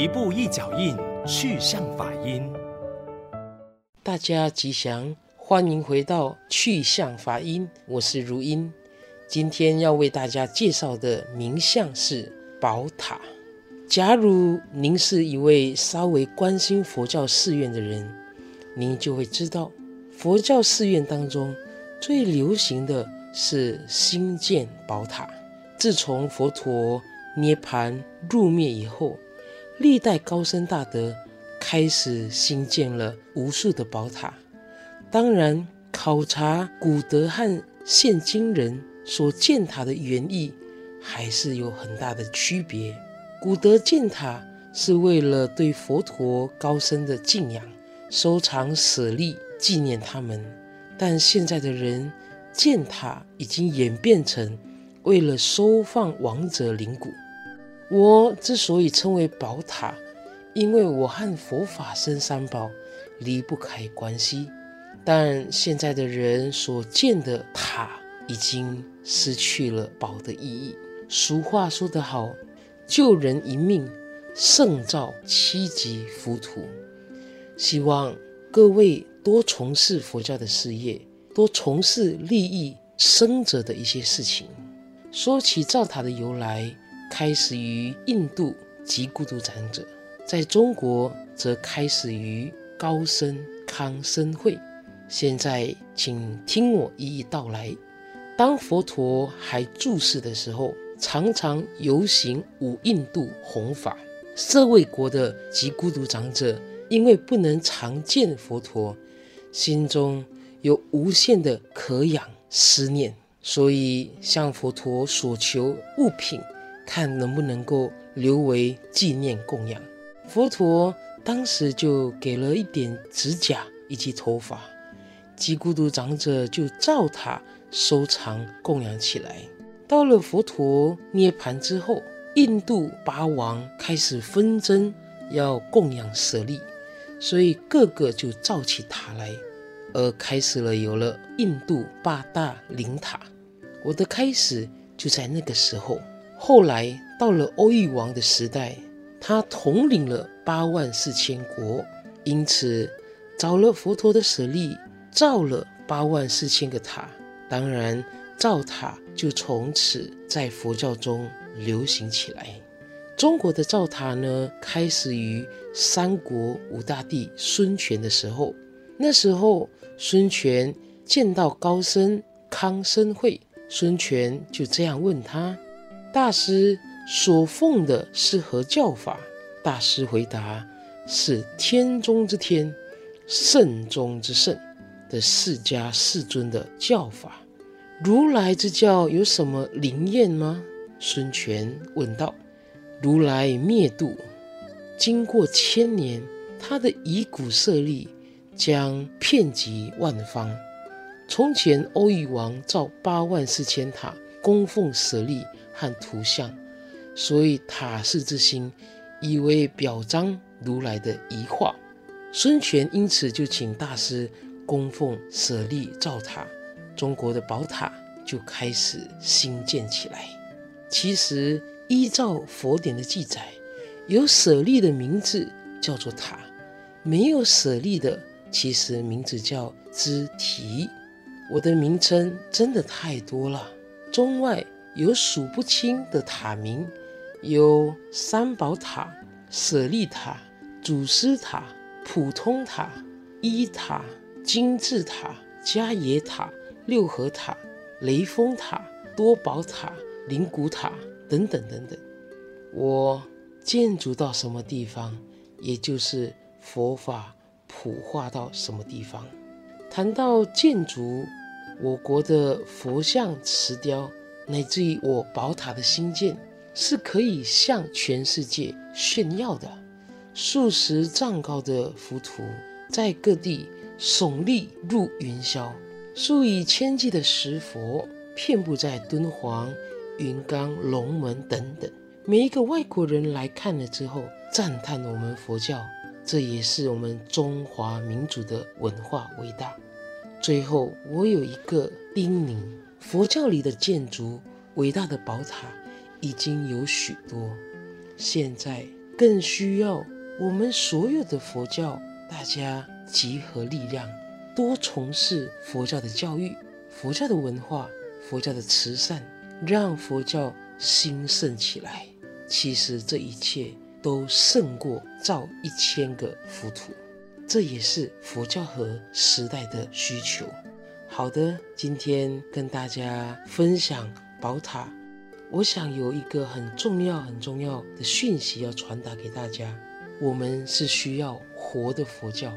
一步一脚印，去向法音。大家吉祥，欢迎回到去向法音，我是如音。今天要为大家介绍的名相是宝塔。假如您是一位稍微关心佛教寺院的人，您就会知道，佛教寺院当中最流行的是兴建宝塔。自从佛陀涅槃入灭以后，历代高僧大德开始兴建了无数的宝塔。当然，考察古德和现今人所建塔的原意还是有很大的区别。古德建塔是为了对佛陀高僧的敬仰，收藏舍利纪念他们；但现在的人建塔已经演变成为了收放亡者灵骨。我之所以称为宝塔，因为我和佛法生三宝离不开关系。但现在的人所建的塔已经失去了宝的意义。俗话说得好，救人一命，胜造七级浮屠。希望各位多从事佛教的事业，多从事利益生者的一些事情。说起造塔的由来。开始于印度及孤独长者，在中国则开始于高僧康僧会。现在，请听我一一道来。当佛陀还住世的时候，常常游行五印度弘法。舍卫国的及孤独长者因为不能常见佛陀，心中有无限的渴仰思念，所以向佛陀所求物品。看能不能够留为纪念供养。佛陀当时就给了一点指甲以及头发，及孤独长者就造塔收藏供养起来。到了佛陀涅槃之后，印度八王开始纷争要供养舍利，所以个个就造起塔来，而开始了有了印度八大灵塔。我的开始就在那个时候。后来到了欧育王的时代，他统领了八万四千国，因此找了佛陀的舍利，造了八万四千个塔。当然，造塔就从此在佛教中流行起来。中国的造塔呢，开始于三国五大帝孙权的时候。那时候，孙权见到高僧康僧会，孙权就这样问他。大师所奉的是何教法？大师回答：是天中之天、圣中之圣的释迦世尊的教法。如来之教有什么灵验吗？孙权问道。如来灭度，经过千年，他的遗骨舍利将遍及万方。从前欧育王造八万四千塔，供奉舍利。和图像，所以塔寺之心，以为表彰如来的遗化。孙权因此就请大师供奉舍利造塔，中国的宝塔就开始兴建起来。其实依照佛典的记载，有舍利的名字叫做塔，没有舍利的其实名字叫支提。我的名称真的太多了，中外。有数不清的塔名，有三宝塔、舍利塔、祖师塔、普通塔、一塔、金字塔、迦叶塔、六合塔、雷峰塔、多宝塔、灵骨塔等等等等。我建筑到什么地方，也就是佛法普化到什么地方。谈到建筑，我国的佛像石雕。乃至于我宝塔的兴建，是可以向全世界炫耀的。数十丈高的浮屠在各地耸立入云霄，数以千计的石佛遍布在敦煌、云冈、龙门等等。每一个外国人来看了之后，赞叹我们佛教，这也是我们中华民族的文化伟大。最后，我有一个叮咛。佛教里的建筑，伟大的宝塔已经有许多。现在更需要我们所有的佛教大家集合力量，多从事佛教的教育、佛教的文化、佛教的慈善，让佛教兴盛起来。其实这一切都胜过造一千个浮屠，这也是佛教和时代的需求。好的，今天跟大家分享宝塔，我想有一个很重要、很重要的讯息要传达给大家：我们是需要活的佛教，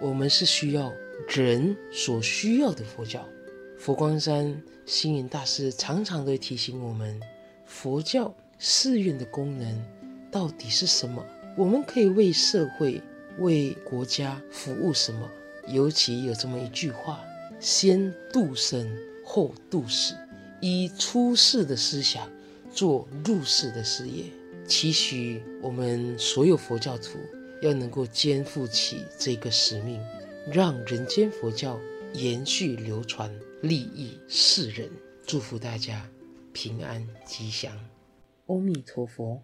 我们是需要人所需要的佛教。佛光山星云大师常常都提醒我们，佛教寺院的功能到底是什么？我们可以为社会、为国家服务什么？尤其有这么一句话。先度生，后度死，以出世的思想做入世的事业。期许我们所有佛教徒要能够肩负起这个使命，让人间佛教延续流传，利益世人。祝福大家平安吉祥，阿弥陀佛。